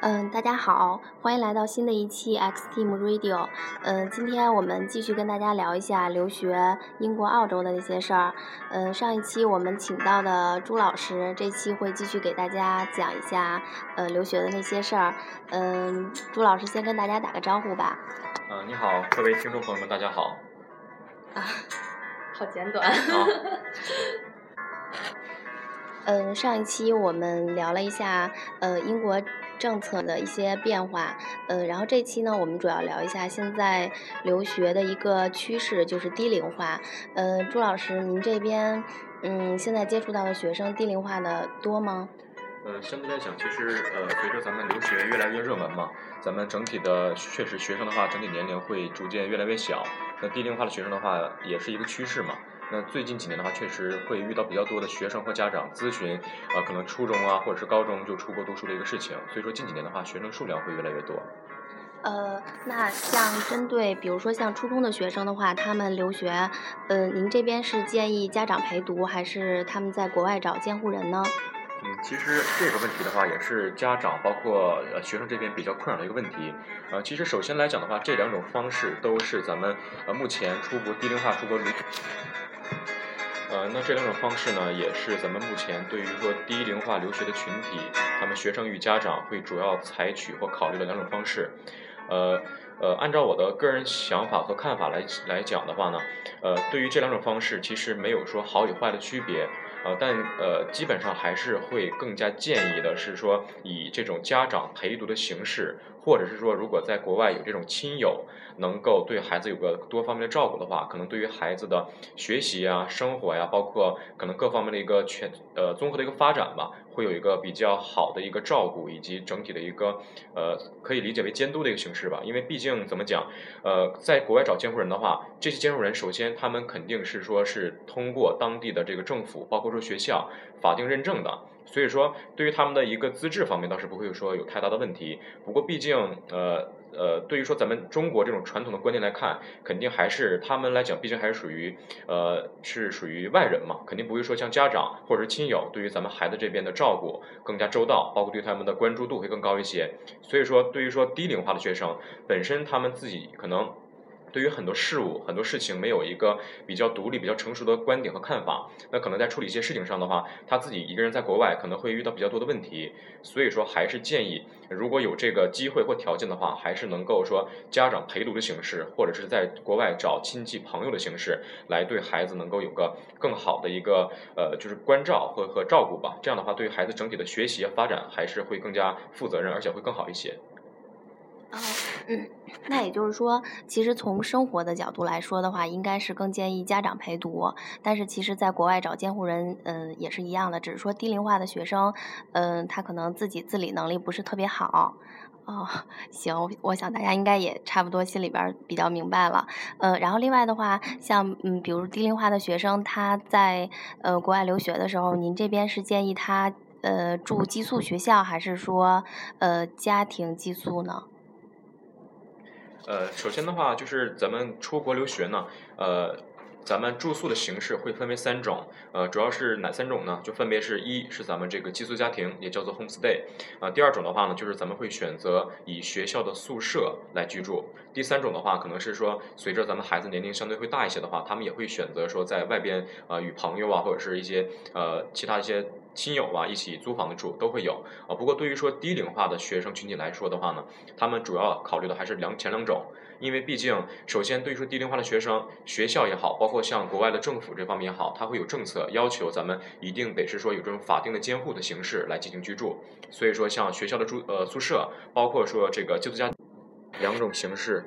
嗯，大家好，欢迎来到新的一期 X Team Radio。嗯，今天我们继续跟大家聊一下留学英国、澳洲的那些事儿。嗯，上一期我们请到的朱老师，这期会继续给大家讲一下呃留学的那些事儿。嗯，朱老师先跟大家打个招呼吧。嗯，你好，各位听众朋友们，大家好。啊，好简短。嗯，上一期我们聊了一下呃英国。政策的一些变化，呃，然后这期呢，我们主要聊一下现在留学的一个趋势，就是低龄化。呃，朱老师，您这边，嗯，现在接触到的学生低龄化的多吗？呃，相对来讲，其实呃，随着咱们留学越来越热门嘛，咱们整体的确实学生的话，整体年龄会逐渐越来越小。那低龄化的学生的话，也是一个趋势嘛。那最近几年的话，确实会遇到比较多的学生和家长咨询，啊，可能初中啊或者是高中就出国读书的一个事情，所以说近几年的话，学生数量会越来越多。呃，那像针对比如说像初中的学生的话，他们留学，呃，您这边是建议家长陪读，还是他们在国外找监护人呢？嗯，其实这个问题的话，也是家长包括呃学生这边比较困扰的一个问题。呃，其实首先来讲的话，这两种方式都是咱们呃目前出国低龄化出国留。呃，那这两种方式呢，也是咱们目前对于说低龄化留学的群体，他们学生与家长会主要采取或考虑的两种方式。呃呃，按照我的个人想法和看法来来讲的话呢，呃，对于这两种方式，其实没有说好与坏的区别。呃，但呃，基本上还是会更加建议的是说，以这种家长陪读的形式，或者是说，如果在国外有这种亲友能够对孩子有个多方面的照顾的话，可能对于孩子的学习啊、生活呀，包括可能各方面的一个全呃综合的一个发展吧。会有一个比较好的一个照顾，以及整体的一个呃，可以理解为监督的一个形式吧。因为毕竟怎么讲，呃，在国外找监护人的话，这些监护人首先他们肯定是说是通过当地的这个政府，包括说学校法定认证的，所以说对于他们的一个资质方面倒是不会说有太大的问题。不过毕竟呃。呃，对于说咱们中国这种传统的观念来看，肯定还是他们来讲，毕竟还是属于呃是属于外人嘛，肯定不会说像家长或者是亲友对于咱们孩子这边的照顾更加周到，包括对他们的关注度会更高一些。所以说，对于说低龄化的学生本身，他们自己可能。对于很多事物、很多事情，没有一个比较独立、比较成熟的观点和看法，那可能在处理一些事情上的话，他自己一个人在国外可能会遇到比较多的问题。所以说，还是建议如果有这个机会或条件的话，还是能够说家长陪读的形式，或者是在国外找亲戚朋友的形式，来对孩子能够有个更好的一个呃，就是关照和和照顾吧。这样的话，对于孩子整体的学习发展还是会更加负责任，而且会更好一些。嗯，那也就是说，其实从生活的角度来说的话，应该是更建议家长陪读。但是，其实在国外找监护人，嗯，也是一样的，只是说低龄化的学生，嗯，他可能自己自理能力不是特别好。哦，行，我想大家应该也差不多心里边比较明白了。呃，然后另外的话，像嗯，比如低龄化的学生，他在呃国外留学的时候，您这边是建议他呃住寄宿学校，还是说呃家庭寄宿呢？呃，首先的话，就是咱们出国留学呢，呃，咱们住宿的形式会分为三种，呃，主要是哪三种呢？就分别是一是咱们这个寄宿家庭，也叫做 home stay，啊，第二种的话呢，就是咱们会选择以学校的宿舍来居住，第三种的话，可能是说随着咱们孩子年龄相对会大一些的话，他们也会选择说在外边啊与朋友啊或者是一些呃其他一些。亲友啊，一起租房子住都会有啊。不过对于说低龄化的学生群体来说的话呢，他们主要考虑的还是两前两种，因为毕竟首先对于说低龄化的学生，学校也好，包括像国外的政府这方面也好，它会有政策要求咱们一定得是说有这种法定的监护的形式来进行居住。所以说像学校的住呃宿舍，包括说这个寄宿家两种形式。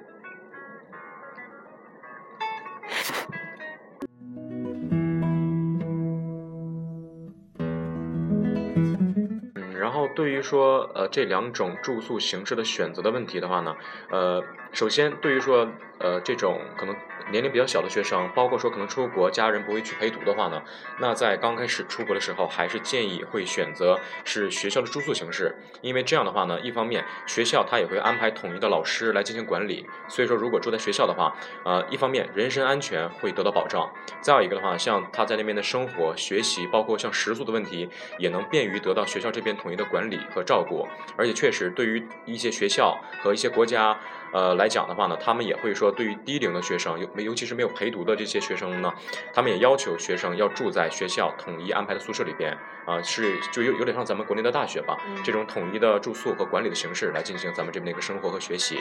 然后对于说呃这两种住宿形式的选择的问题的话呢，呃，首先对于说呃这种可能年龄比较小的学生，包括说可能出国家人不会去陪读的话呢，那在刚开始出国的时候，还是建议会选择是学校的住宿形式，因为这样的话呢，一方面学校他也会安排统一的老师来进行管理，所以说如果住在学校的话，呃，一方面人身安全会得到保障，再有一个的话，像他在那边的生活、学习，包括像食宿的问题，也能便于得到学校这边统一的管理和照顾，而且确实对于一些学校和一些国家。呃，来讲的话呢，他们也会说，对于低龄的学生，尤尤其是没有陪读的这些学生呢，他们也要求学生要住在学校统一安排的宿舍里边，啊，是就有有点像咱们国内的大学吧，这种统一的住宿和管理的形式来进行咱们这边的一个生活和学习。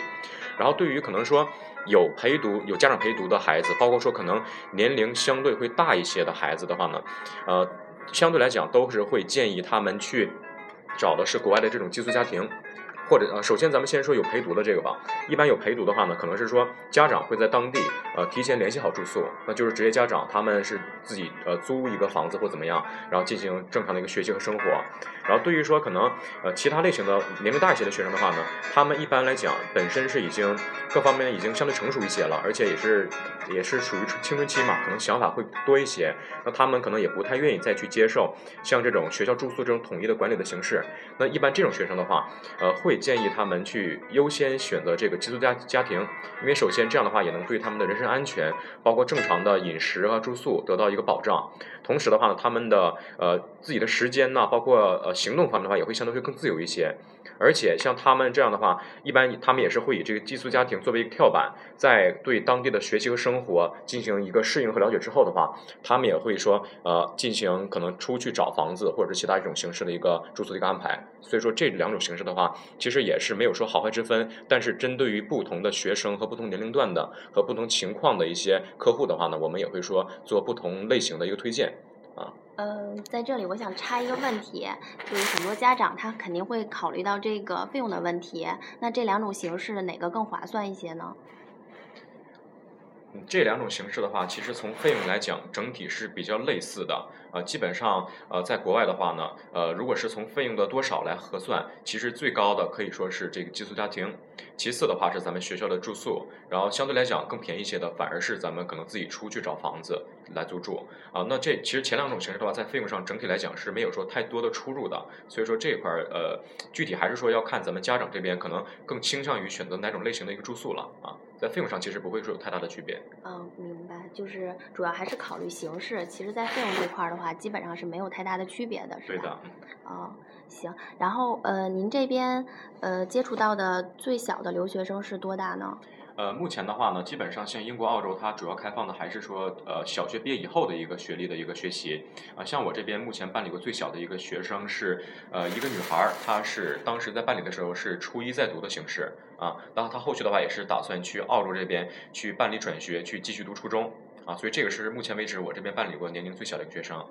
然后对于可能说有陪读、有家长陪读的孩子，包括说可能年龄相对会大一些的孩子的话呢，呃，相对来讲都是会建议他们去找的是国外的这种寄宿家庭。或者呃，首先咱们先说有陪读的这个吧。一般有陪读的话呢，可能是说家长会在当地呃提前联系好住宿，那就是职业家长他们是自己呃租一个房子或怎么样，然后进行正常的一个学习和生活。然后对于说可能呃其他类型的年龄大一些的学生的话呢，他们一般来讲本身是已经各方面已经相对成熟一些了，而且也是也是属于青春期嘛，可能想法会多一些。那他们可能也不太愿意再去接受像这种学校住宿这种统一的管理的形式。那一般这种学生的话，呃会。建议他们去优先选择这个寄宿家家庭，因为首先这样的话也能对他们的人身安全，包括正常的饮食和住宿得到一个保障。同时的话呢，他们的呃自己的时间呢，包括呃行动方面的话，也会相对会更自由一些。而且像他们这样的话，一般他们也是会以这个寄宿家庭作为一个跳板，在对当地的学习和生活进行一个适应和了解之后的话，他们也会说呃进行可能出去找房子或者是其他一种形式的一个住宿的一个安排。所以说这两种形式的话，其实也是没有说好坏之分。但是针对于不同的学生和不同年龄段的和不同情况的一些客户的话呢，我们也会说做不同类型的一个推荐。嗯，在这里我想插一个问题，就是很多家长他肯定会考虑到这个费用的问题，那这两种形式哪个更划算一些呢？这两种形式的话，其实从费用来讲，整体是比较类似的。呃，基本上，呃，在国外的话呢，呃，如果是从费用的多少来核算，其实最高的可以说是这个寄宿家庭，其次的话是咱们学校的住宿，然后相对来讲更便宜一些的，反而是咱们可能自己出去找房子来租住。啊，那这其实前两种形式的话，在费用上整体来讲是没有说太多的出入的。所以说这一块儿，呃，具体还是说要看咱们家长这边可能更倾向于选择哪种类型的一个住宿了啊。在费用上其实不会说有太大的区别。嗯，明白，就是主要还是考虑形式。其实，在费用这块儿的话，基本上是没有太大的区别的，是吧？对的。哦，行。然后，呃，您这边呃接触到的最小的留学生是多大呢？呃，目前的话呢，基本上像英国、澳洲，它主要开放的还是说，呃，小学毕业以后的一个学历的一个学习。啊，像我这边目前办理过最小的一个学生是，呃，一个女孩，她是当时在办理的时候是初一在读的形式，啊，然后她后续的话也是打算去澳洲这边去办理转学，去继续读初中，啊，所以这个是目前为止我这边办理过年龄最小的一个学生。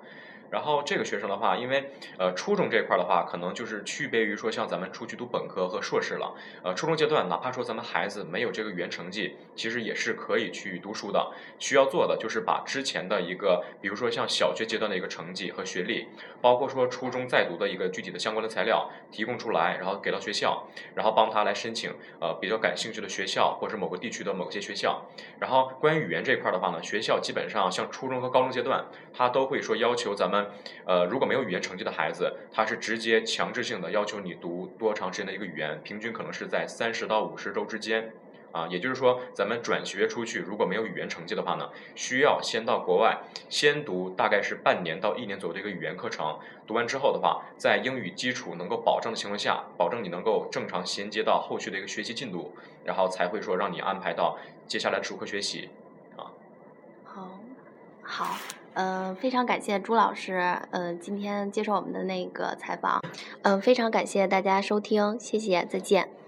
然后这个学生的话，因为呃初中这块的话，可能就是区别于说像咱们出去读本科和硕士了。呃，初中阶段，哪怕说咱们孩子没有这个语言成绩，其实也是可以去读书的。需要做的就是把之前的一个，比如说像小学阶段的一个成绩和学历，包括说初中在读的一个具体的相关的材料提供出来，然后给到学校，然后帮他来申请呃比较感兴趣的学校或者某个地区的某些学校。然后关于语言这一块的话呢，学校基本上像初中和高中阶段，他都会说要求咱们。呃，如果没有语言成绩的孩子，他是直接强制性的要求你读多长时间的一个语言，平均可能是在三十到五十周之间，啊，也就是说，咱们转学出去如果没有语言成绩的话呢，需要先到国外先读大概是半年到一年左右的一个语言课程，读完之后的话，在英语基础能够保证的情况下，保证你能够正常衔接到后续的一个学习进度，然后才会说让你安排到接下来的主课学习，好。嗯，非常感谢朱老师，嗯，今天接受我们的那个采访，嗯，非常感谢大家收听，谢谢，再见。